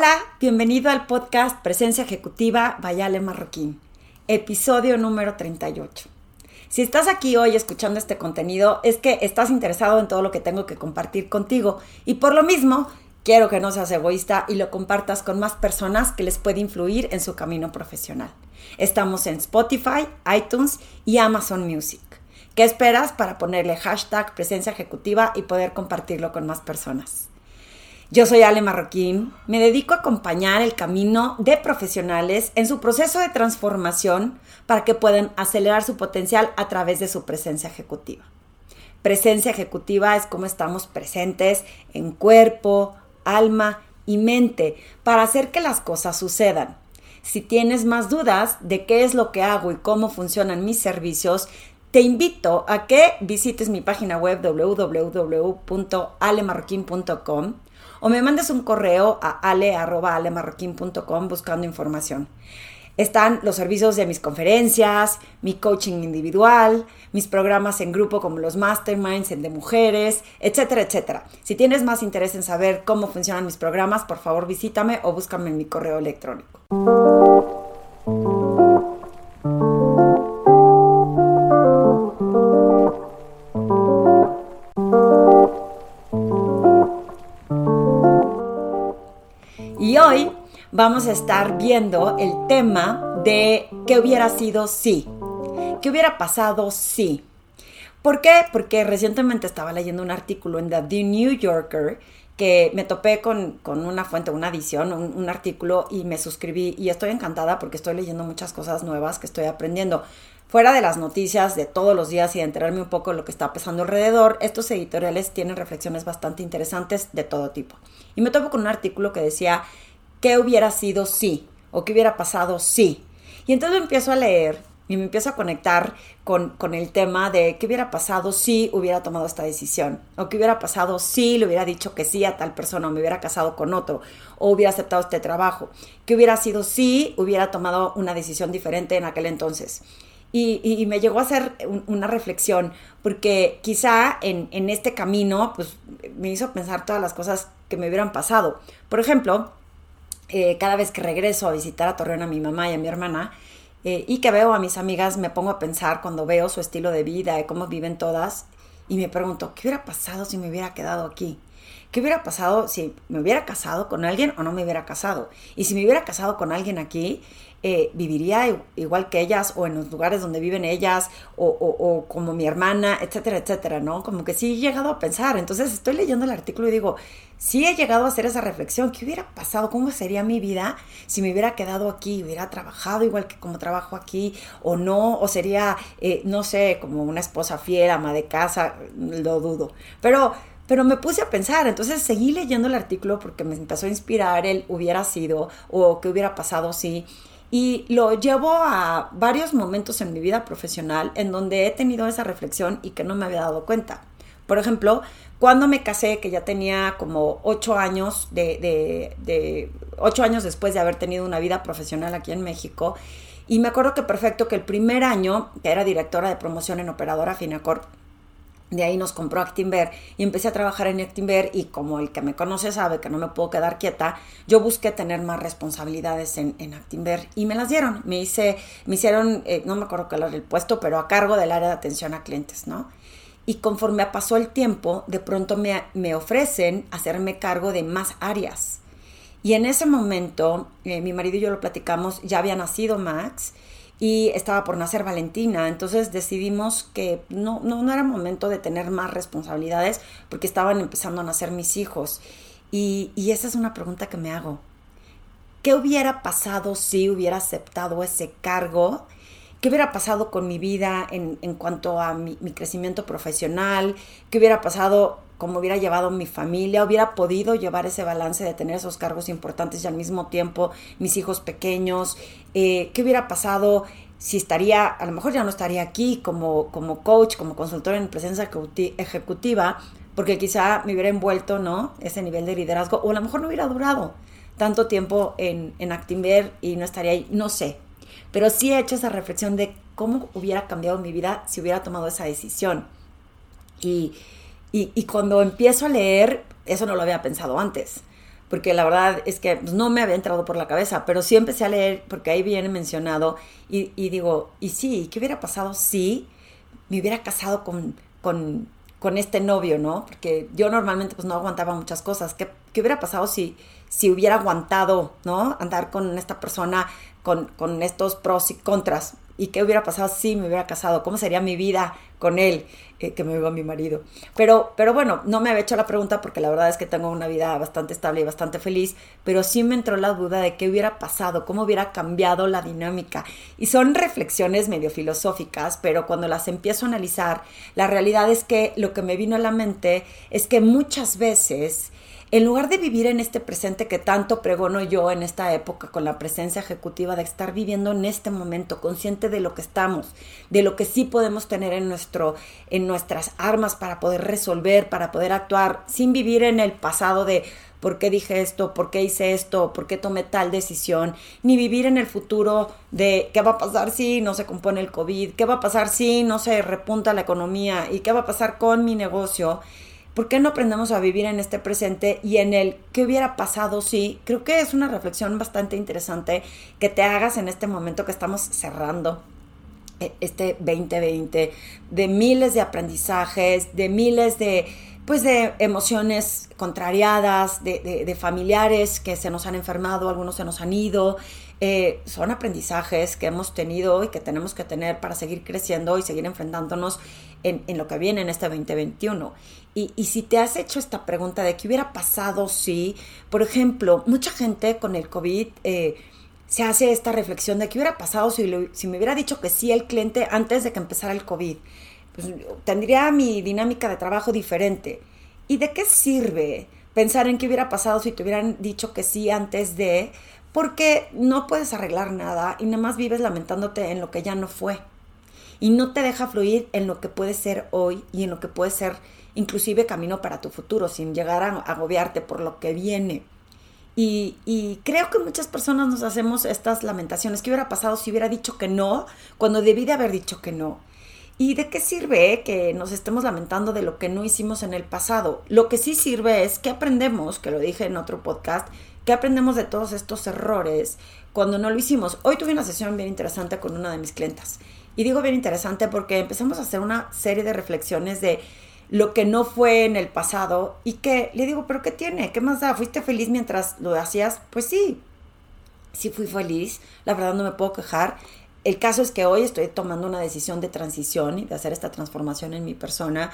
Hola, bienvenido al podcast Presencia Ejecutiva Vayale Marroquín, episodio número 38. Si estás aquí hoy escuchando este contenido, es que estás interesado en todo lo que tengo que compartir contigo y por lo mismo quiero que no seas egoísta y lo compartas con más personas que les puede influir en su camino profesional. Estamos en Spotify, iTunes y Amazon Music. ¿Qué esperas para ponerle hashtag presencia ejecutiva y poder compartirlo con más personas? Yo soy Ale Marroquín, me dedico a acompañar el camino de profesionales en su proceso de transformación para que puedan acelerar su potencial a través de su presencia ejecutiva. Presencia ejecutiva es como estamos presentes en cuerpo, alma y mente para hacer que las cosas sucedan. Si tienes más dudas de qué es lo que hago y cómo funcionan mis servicios, te invito a que visites mi página web www.alemarroquín.com o me mandes un correo a ale.alemarroquín.com buscando información. Están los servicios de mis conferencias, mi coaching individual, mis programas en grupo como los masterminds de mujeres, etcétera, etcétera. Si tienes más interés en saber cómo funcionan mis programas, por favor visítame o búscame en mi correo electrónico. Estar viendo el tema de qué hubiera sido si. ¿Qué hubiera pasado si? ¿Por qué? Porque recientemente estaba leyendo un artículo en The New Yorker que me topé con, una fuente, una edición, un, un, artículo y me suscribí y estoy encantada porque estoy leyendo muchas cosas nuevas que estoy aprendiendo. Fuera de las noticias de todos los días y de enterarme un poco de lo que está pasando alrededor, estos editoriales tienen reflexiones bastante interesantes de todo tipo. Y me topo con un artículo que decía ¿qué hubiera sido si? ¿O qué hubiera pasado si? Y entonces empiezo a leer y me empiezo a conectar con, el tema de qué hubiera pasado si hubiera tomado esta decisión, o qué hubiera pasado si le hubiera dicho que sí a tal persona, o me hubiera casado con otro, o hubiera aceptado este trabajo, qué hubiera sido si hubiera tomado una decisión diferente en aquel entonces. Y, me llegó a hacer una reflexión, porque quizá en, en este camino, pues me hizo pensar todas las cosas que me hubieran pasado. Por ejemplo, eh, cada vez que regreso a visitar a Torreón a mi mamá y a mi hermana, eh, y que veo a mis amigas, me pongo a pensar cuando veo su estilo de vida y cómo viven todas, y me pregunto, ¿qué hubiera pasado si me hubiera quedado aquí? ¿Qué hubiera pasado si me hubiera casado con alguien o no me hubiera casado? Y si me hubiera casado con alguien aquí, eh, viviría igual que ellas o en los lugares donde viven ellas o, como mi hermana, etcétera, etcétera, ¿no? Como que sí he llegado a pensar. Entonces estoy leyendo el artículo y digo, sí he llegado a hacer esa reflexión. ¿Qué hubiera pasado? ¿Cómo sería mi vida si me hubiera quedado aquí? ¿Hubiera trabajado igual que como trabajo aquí o no? ¿O sería, eh, no sé, como una esposa fiel, ama de casa? Lo dudo. Pero pero me puse a pensar, entonces seguí leyendo el artículo porque me empezó a inspirar el hubiera sido o qué hubiera pasado si. Y lo llevo a varios momentos en mi vida profesional en donde he tenido esa reflexión y que no me había dado cuenta. Por ejemplo, cuando me casé, que ya tenía como ocho años de, ocho años después de haber tenido una vida profesional aquí en México, y me acuerdo que perfecto que el primer año, que era directora de promoción en Operadora Finacorp, de ahí nos compró Actinver y empecé a trabajar en Actinver y como el que me conoce sabe que no me puedo quedar quieta, yo busqué tener más responsabilidades en, en Actinver y me las dieron. Me hice, me hicieron, eh, no me acuerdo cuál era el puesto, pero a cargo del área de atención a clientes, ¿no? Y conforme pasó el tiempo, de pronto me, ofrecen hacerme cargo de más áreas. Y en ese momento, eh, mi marido y yo lo platicamos, ya había nacido Max y estaba por nacer Valentina, entonces decidimos que no, no, no era momento de tener más responsabilidades porque estaban empezando a nacer mis hijos. Y, y esa es una pregunta que me hago. ¿Qué hubiera pasado si hubiera aceptado ese cargo? ¿Qué hubiera pasado con mi vida en, en cuanto a mi, mi, crecimiento profesional? ¿Qué hubiera pasado como hubiera llevado mi familia? ¿Hubiera podido llevar ese balance de tener esos cargos importantes y al mismo tiempo mis hijos pequeños? Eh, ¿Qué hubiera pasado si estaría, a lo mejor ya no estaría aquí como, como coach, como consultor en presencia ejecutiva, porque quizá me hubiera envuelto, ¿no? Ese nivel de liderazgo, o a lo mejor no hubiera durado tanto tiempo en, en Actimber y no estaría ahí, no sé. Pero sí he hecho esa reflexión de cómo hubiera cambiado mi vida si hubiera tomado esa decisión. Y, y, cuando empiezo a leer, eso no lo había pensado antes. porque la verdad es que pues, no me había entrado por la cabeza, pero sí empecé a leer porque ahí viene mencionado y, y digo, y sí, ¿qué hubiera pasado si me hubiera casado con, con, con, este novio, no? Porque yo normalmente pues no aguantaba muchas cosas. ¿Qué, qué hubiera pasado si, si hubiera aguantado, ¿no? Andar con esta persona, con, con estos pros y contras. ¿Y qué hubiera pasado si me hubiera casado? ¿Cómo sería mi vida con él? Eh, que me a mi marido. Pero, pero bueno, no me había hecho la pregunta porque la verdad es que tengo una vida bastante estable y bastante feliz, pero sí me entró la duda de qué hubiera pasado, cómo hubiera cambiado la dinámica. Y son reflexiones medio filosóficas, pero cuando las empiezo a analizar, la realidad es que lo que me vino a la mente es que muchas veces en lugar de vivir en este presente que tanto pregono yo en esta época con la presencia ejecutiva de estar viviendo en este momento, consciente de lo que estamos, de lo que sí podemos tener en nuestro en nuestras armas para poder resolver, para poder actuar, sin vivir en el pasado de por qué dije esto, por qué hice esto, por qué tomé tal decisión, ni vivir en el futuro de qué va a pasar si no se compone el COVID, qué va a pasar si no se repunta la economía y qué va a pasar con mi negocio ¿Por qué no aprendemos a vivir en este presente y en el qué hubiera pasado si? Creo que es una reflexión bastante interesante que te hagas en este momento que estamos cerrando eh, este 2020, de miles de aprendizajes, de miles de pues de emociones contrariadas, de, de, familiares que se nos han enfermado, algunos se nos han ido. Eh, son aprendizajes que hemos tenido y que tenemos que tener para seguir creciendo y seguir enfrentándonos en, en lo que viene en este 2021. Y, y, si te has hecho esta pregunta de qué hubiera pasado si, por ejemplo, mucha gente con el COVID eh, se hace esta reflexión de qué hubiera pasado si, me hubiera dicho que sí el cliente antes de que empezara el COVID pues tendría mi dinámica de trabajo diferente. ¿Y de qué sirve pensar en qué hubiera pasado si te hubieran dicho que sí antes de? Porque no puedes arreglar nada y nada más vives lamentándote en lo que ya no fue. Y no te deja fluir en lo que puede ser hoy y en lo que puede ser inclusive camino para tu futuro, sin llegar a agobiarte por lo que viene. Y, creo que muchas personas nos hacemos estas lamentaciones. ¿Qué hubiera pasado si hubiera dicho que no cuando debí de haber dicho que no? ¿Y de qué sirve que nos estemos lamentando de lo que no hicimos en el pasado? Lo que sí sirve es que aprendemos, que lo dije en otro podcast, que aprendemos de todos estos errores cuando no lo hicimos. Hoy tuve una sesión bien interesante con una de mis clientas. Y digo bien interesante porque empezamos a hacer una serie de reflexiones de lo que no fue en el pasado y que le digo, pero ¿qué tiene? ¿Qué más da? ¿Fuiste feliz mientras lo hacías? Pues sí, sí fui feliz, la verdad no me puedo quejar el caso es que hoy estoy tomando una decisión de transición y de hacer esta transformación en mi persona.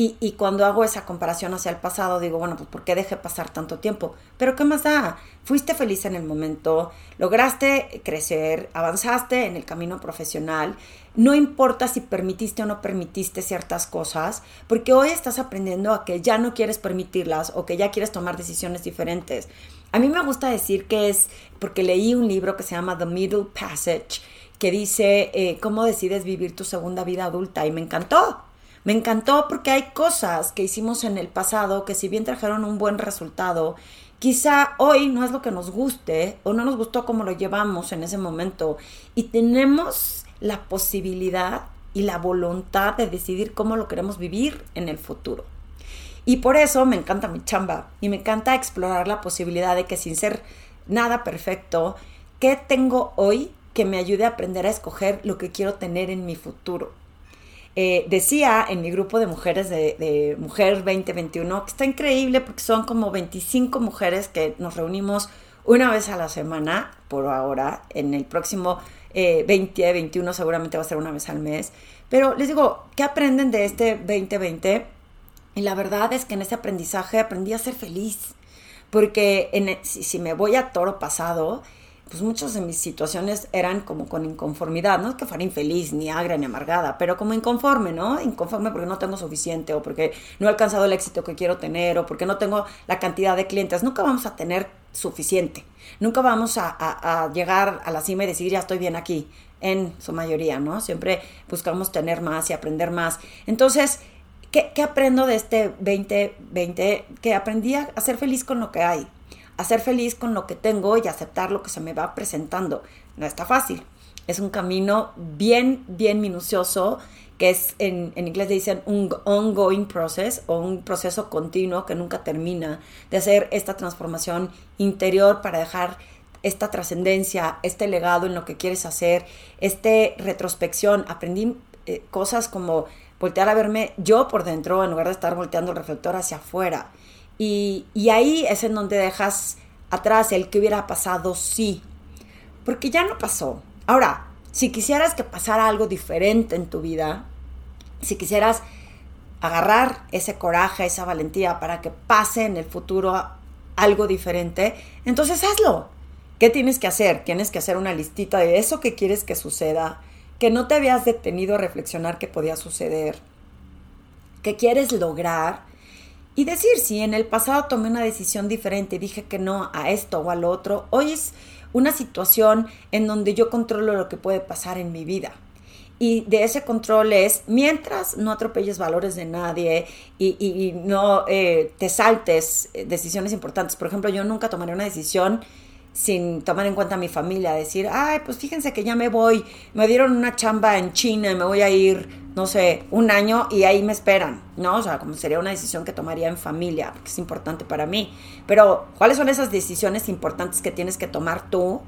Y, cuando hago esa comparación hacia el pasado, digo, bueno, pues ¿por qué dejé pasar tanto tiempo? Pero ¿qué más da? Fuiste feliz en el momento, lograste crecer, avanzaste en el camino profesional. No importa si permitiste o no permitiste ciertas cosas, porque hoy estás aprendiendo a que ya no quieres permitirlas o que ya quieres tomar decisiones diferentes. A mí me gusta decir que es porque leí un libro que se llama The Middle Passage que dice eh, cómo decides vivir tu segunda vida adulta y me encantó. Me encantó porque hay cosas que hicimos en el pasado que si bien trajeron un buen resultado, quizá hoy no es lo que nos guste o no nos gustó como lo llevamos en ese momento y tenemos la posibilidad y la voluntad de decidir cómo lo queremos vivir en el futuro. Y por eso me encanta mi chamba y me encanta explorar la posibilidad de que sin ser nada perfecto, ¿qué tengo hoy que me ayude a aprender a escoger lo que quiero tener en mi futuro. Eh, decía en mi grupo de mujeres de, de, Mujer 2021 que está increíble porque son como 25 mujeres que nos reunimos una vez a la semana por ahora. En el próximo eh, 2021 seguramente va a ser una vez al mes. Pero les digo, ¿qué aprenden de este 2020? Y la verdad es que en ese aprendizaje aprendí a ser feliz. Porque si me voy a toro pasado, pues muchas de mis situaciones eran como con inconformidad, no es que fuera infeliz, ni agra, ni amargada, pero como inconforme, ¿no? Inconforme porque no tengo suficiente o porque no he alcanzado el éxito que quiero tener o porque no tengo la cantidad de clientes. Nunca vamos a tener suficiente, nunca vamos a, llegar a la cima y decir ya estoy bien aquí, en su mayoría, ¿no? Siempre buscamos tener más y aprender más. Entonces, ¿qué, qué aprendo de este 2020? Que aprendí a ser feliz con lo que hay a ser feliz con lo que tengo y aceptar lo que se me va presentando. No está fácil. Es un camino bien, bien minucioso que es en, en inglés dicen un ongoing process o un proceso continuo que nunca termina de hacer esta transformación interior para dejar esta trascendencia, este legado en lo que quieres hacer, este retrospección. Aprendí eh, cosas como voltear a verme yo por dentro en lugar de estar volteando el reflector hacia afuera. Y, ahí es en donde dejas atrás el que hubiera pasado sí. Porque ya no pasó. Ahora, si quisieras que pasara algo diferente en tu vida, si quisieras agarrar ese coraje, esa valentía para que pase en el futuro algo diferente, entonces hazlo. ¿Qué tienes que hacer? Tienes que hacer una listita de eso que quieres que suceda, que no te habías detenido a reflexionar que podía suceder, que quieres lograr y decir, si en el pasado tomé una decisión diferente y dije que no a esto o al otro, hoy es una situación en donde yo controlo lo que puede pasar en mi vida. Y de ese control es, mientras no atropelles valores de nadie y, no eh, te saltes eh, decisiones importantes. Por ejemplo, yo nunca tomaré una decisión sin tomar en cuenta a mi familia, decir, ay, pues fíjense que ya me voy, me dieron una chamba en China y me voy a ir, no sé, un año y ahí me esperan, ¿no? O sea, como sería una decisión que tomaría en familia, porque es importante para mí. Pero, ¿cuáles son esas decisiones importantes que tienes que tomar tú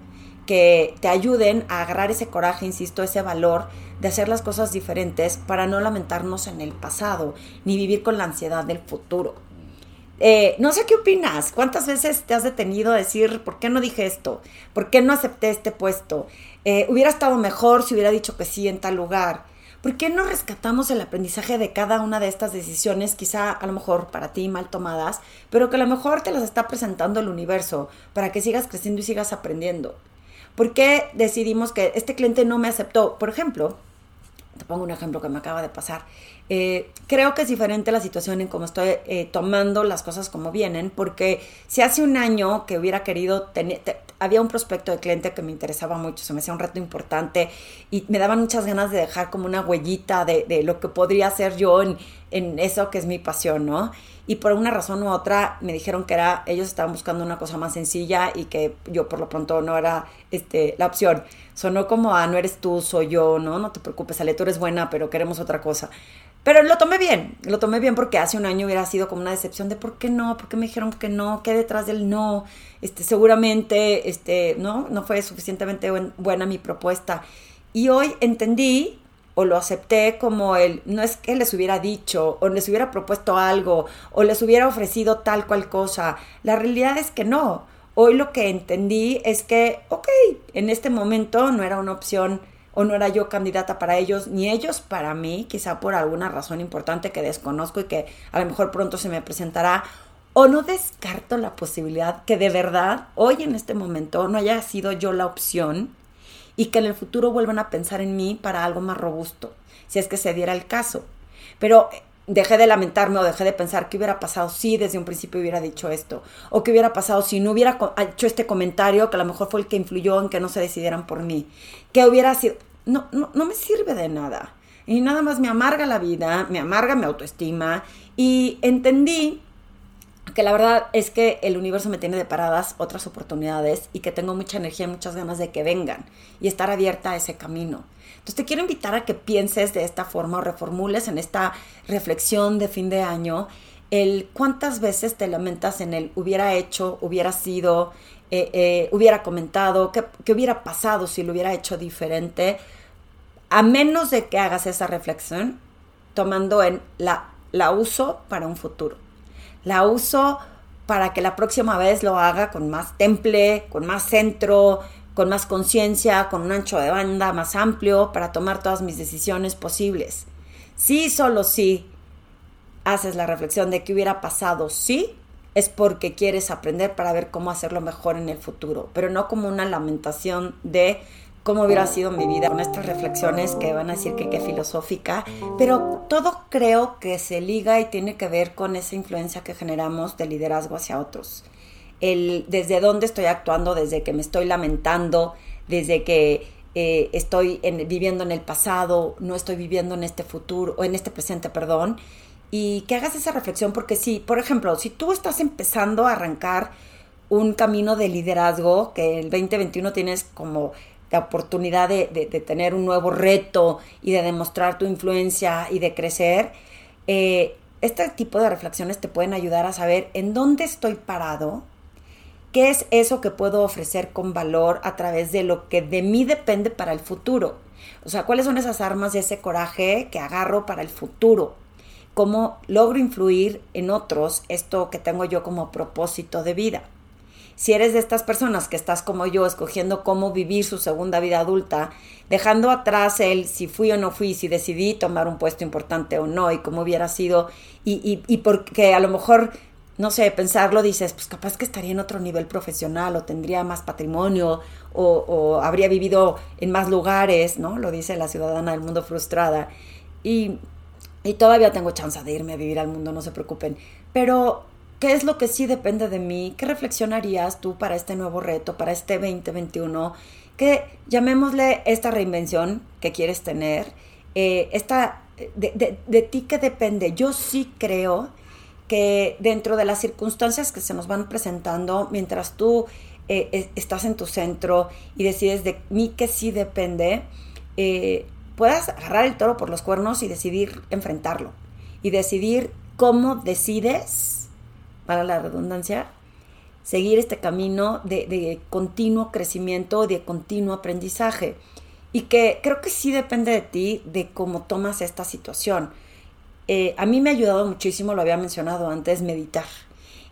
que te ayuden a agarrar ese coraje, insisto, ese valor de hacer las cosas diferentes para no lamentarnos en el pasado, ni vivir con la ansiedad del futuro? Eh, no sé qué opinas. ¿Cuántas veces te has detenido a decir, ¿por qué no dije esto? ¿Por qué no acepté este puesto? Eh, hubiera estado mejor si hubiera dicho que sí en tal lugar. ¿Por qué no rescatamos el aprendizaje de cada una de estas decisiones, quizá a lo mejor para ti mal tomadas, pero que a lo mejor te las está presentando el universo para que sigas creciendo y sigas aprendiendo? ¿Por qué decidimos que este cliente no me aceptó? Por ejemplo, te pongo un ejemplo que me acaba de pasar. Eh, creo que es diferente la situación en cómo estoy eh, tomando las cosas como vienen, porque si hace un año que hubiera querido tener, había un prospecto de cliente que me interesaba mucho, se me hacía un reto importante y me daban muchas ganas de dejar como una huellita de, lo que podría hacer yo en, en, eso que es mi pasión, ¿no? Y por una razón u otra me dijeron que era, ellos estaban buscando una cosa más sencilla y que yo por lo pronto no era este, la opción. Sonó como, ah, no eres tú, soy yo, ¿no? No te preocupes, Ale, tú eres buena, pero queremos otra cosa. Pero lo tomé bien, lo tomé bien porque hace un año hubiera sido como una decepción de por qué no, por qué me dijeron que no, qué detrás del no, este, seguramente, este, no, no fue suficientemente buena mi propuesta. Y hoy entendí o lo acepté como el, no es que les hubiera dicho, o les hubiera propuesto algo, o les hubiera ofrecido tal cual cosa. La realidad es que no. Hoy lo que entendí es que, ok, en este momento no era una opción o no era yo candidata para ellos, ni ellos para mí, quizá por alguna razón importante que desconozco y que a lo mejor pronto se me presentará, o no descarto la posibilidad que de verdad hoy en este momento no haya sido yo la opción y que en el futuro vuelvan a pensar en mí para algo más robusto, si es que se diera el caso. Pero dejé de lamentarme o dejé de pensar qué hubiera pasado si desde un principio hubiera dicho esto, o qué hubiera pasado si no hubiera hecho este comentario que a lo mejor fue el que influyó en que no se decidieran por mí, que hubiera sido, no, no, no me sirve de nada. Y nada más me amarga la vida, me amarga mi autoestima y entendí que la verdad es que el universo me tiene deparadas otras oportunidades y que tengo mucha energía y muchas ganas de que vengan y estar abierta a ese camino. Entonces te quiero invitar a que pienses de esta forma o reformules en esta reflexión de fin de año el cuántas veces te lamentas en el hubiera hecho, hubiera sido, eh, eh, hubiera comentado, qué, qué hubiera pasado si lo hubiera hecho diferente, a menos de que hagas esa reflexión tomando en la, la uso para un futuro. La uso para que la próxima vez lo haga con más temple, con más centro, con más conciencia, con un ancho de banda más amplio para tomar todas mis decisiones posibles. Si solo si haces la reflexión de qué hubiera pasado si, es porque quieres aprender para ver cómo hacerlo mejor en el futuro, pero no como una lamentación de cómo hubiera sido mi vida con estas reflexiones que van a decir que qué filosófica, pero todo creo que se liga y tiene que ver con esa influencia que generamos de liderazgo hacia otros. El desde dónde estoy actuando, desde que me estoy lamentando, desde que eh, estoy viviendo en el pasado, no estoy viviendo en este futuro, o en este presente, perdón, y que hagas esa reflexión, porque si, por ejemplo, si tú estás empezando a arrancar un camino de liderazgo, que el 2021 tienes como la oportunidad de, tener un nuevo reto y de demostrar tu influencia y de crecer, eh, este tipo de reflexiones te pueden ayudar a saber en dónde estoy parado, qué es eso que puedo ofrecer con valor a través de lo que de mí depende para el futuro. O sea, cuáles son esas armas de ese coraje que agarro para el futuro. Cómo logro influir en otros esto que tengo yo como propósito de vida. Si eres de estas personas que estás como yo, escogiendo cómo vivir su segunda vida adulta, dejando atrás el si fui o no fui, si decidí tomar un puesto importante o no, y cómo hubiera sido, y, y, porque a lo mejor, no sé, pensarlo, dices, pues capaz que estaría en otro nivel profesional, o tendría más patrimonio, o, habría vivido en más lugares, ¿no? Lo dice la ciudadana del mundo frustrada. Y, y todavía tengo chance de irme a vivir al mundo, no se preocupen. Pero ¿Qué es lo que sí depende de mí? ¿Qué reflexionarías tú para este nuevo reto, para este 2021? Que llamémosle esta reinvención que quieres tener, eh, esta, de, de, ti que depende. Yo sí creo que dentro de las circunstancias que se nos van presentando, mientras tú eh, estás en tu centro y decides de mí que sí depende, eh, puedas agarrar el toro por los cuernos y decidir enfrentarlo. Y decidir cómo decides para la redundancia, seguir este camino de, continuo crecimiento, de continuo aprendizaje. Y que creo que sí depende de ti, de cómo tomas esta situación. Eh, a mí me ha ayudado muchísimo, lo había mencionado antes, meditar.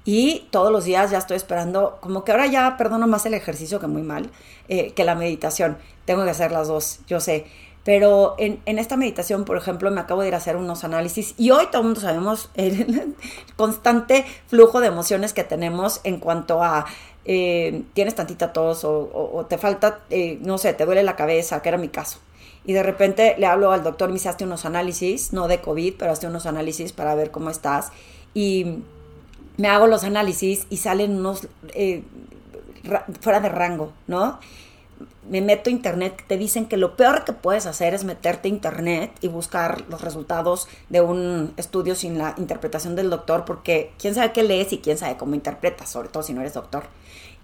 Y todos los días ya estoy esperando, como que ahora ya perdono más el ejercicio que muy mal, eh, que la meditación. Tengo que hacer las dos, yo sé. Pero en, esta meditación, por ejemplo, me acabo de ir a hacer unos análisis y hoy todo mundo sabemos el constante flujo de emociones que tenemos en cuanto a eh, tienes tantita tos o, te falta, no sé, te duele la cabeza, que era mi caso. Y de repente le hablo al doctor, me dice, hazte unos análisis, no de COVID, pero hazte unos análisis para ver cómo estás. Y me hago los análisis y salen unos eh, fuera de rango, ¿no? me meto a internet, te dicen que lo peor que puedes hacer es meterte a internet y buscar los resultados de un estudio sin la interpretación del doctor, porque quién sabe qué lees y quién sabe cómo interpretas, sobre todo si no eres doctor.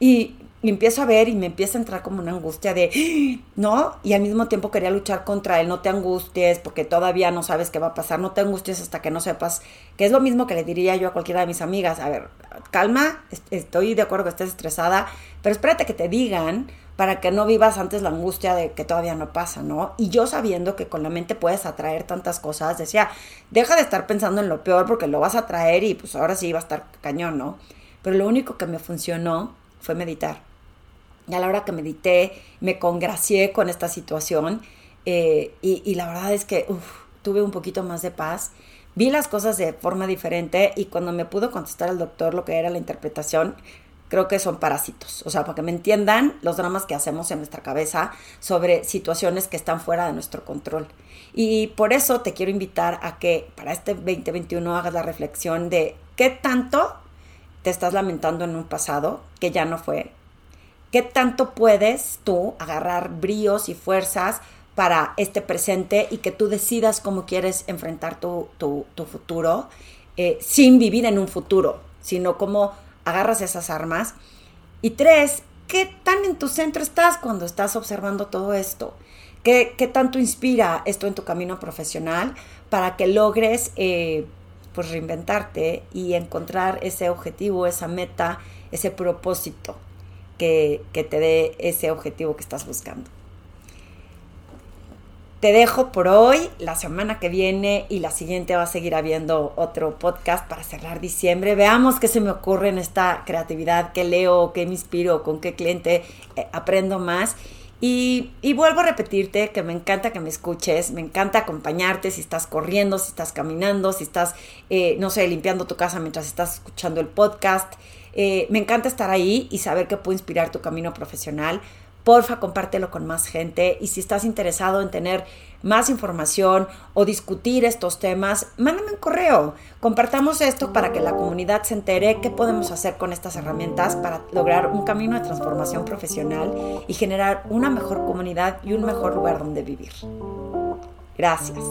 Y, empiezo a ver y me empieza a entrar como una angustia de, ¿no? Y al mismo tiempo quería luchar contra él, no te angusties porque todavía no sabes qué va a pasar, no te angusties hasta que no sepas, que es lo mismo que le diría yo a cualquiera de mis amigas, a ver, calma, estoy de acuerdo que estés estresada, pero espérate que te digan para que no vivas antes la angustia de que todavía no pasa, ¿no? Y yo sabiendo que con la mente puedes atraer tantas cosas, decía, deja de estar pensando en lo peor porque lo vas a traer y pues ahora sí va a estar cañón, ¿no? Pero lo único que me funcionó fue meditar. Y a la hora que medité, me congracié con esta situación eh, y, la verdad es que tuve un poquito más de paz. Vi las cosas de forma diferente y cuando me pudo contestar el doctor lo que era la interpretación, creo que son parásitos. O sea, para que me entiendan los dramas que hacemos en nuestra cabeza sobre situaciones que están fuera de nuestro control. Y por eso te quiero invitar a que para este 2021 hagas la reflexión de qué tanto te estás lamentando en un pasado que ya no fue. ¿Qué tanto puedes tú agarrar bríos y fuerzas para este presente y que tú decidas cómo quieres enfrentar tu, futuro eh, sin vivir en un futuro, sino cómo agarras esas armas. Y tres, ¿qué tan en tu centro estás cuando estás observando todo esto? ¿Qué, qué tanto inspira esto en tu camino profesional para que logres eh, pues reinventarte y encontrar ese objetivo, esa meta, ese propósito que, te dé ese objetivo que estás buscando? te dejo por hoy. La semana que viene y la siguiente va a seguir habiendo otro podcast para cerrar diciembre. Veamos qué se me ocurre en esta creatividad, qué leo, qué me inspiro, con qué cliente eh, aprendo más. Y, y, vuelvo a repetirte que me encanta que me escuches, me encanta acompañarte si estás corriendo, si estás caminando, si estás, eh, no sé, limpiando tu casa mientras estás escuchando el podcast. Eh, me encanta estar ahí y saber que puedo inspirar tu camino profesional porfa compártelo con más gente y si estás interesado en tener más información o discutir estos temas, mándame un correo. Compartamos esto para que la comunidad se entere qué podemos hacer con estas herramientas para lograr un camino de transformación profesional y generar una mejor comunidad y un mejor lugar donde vivir. Gracias.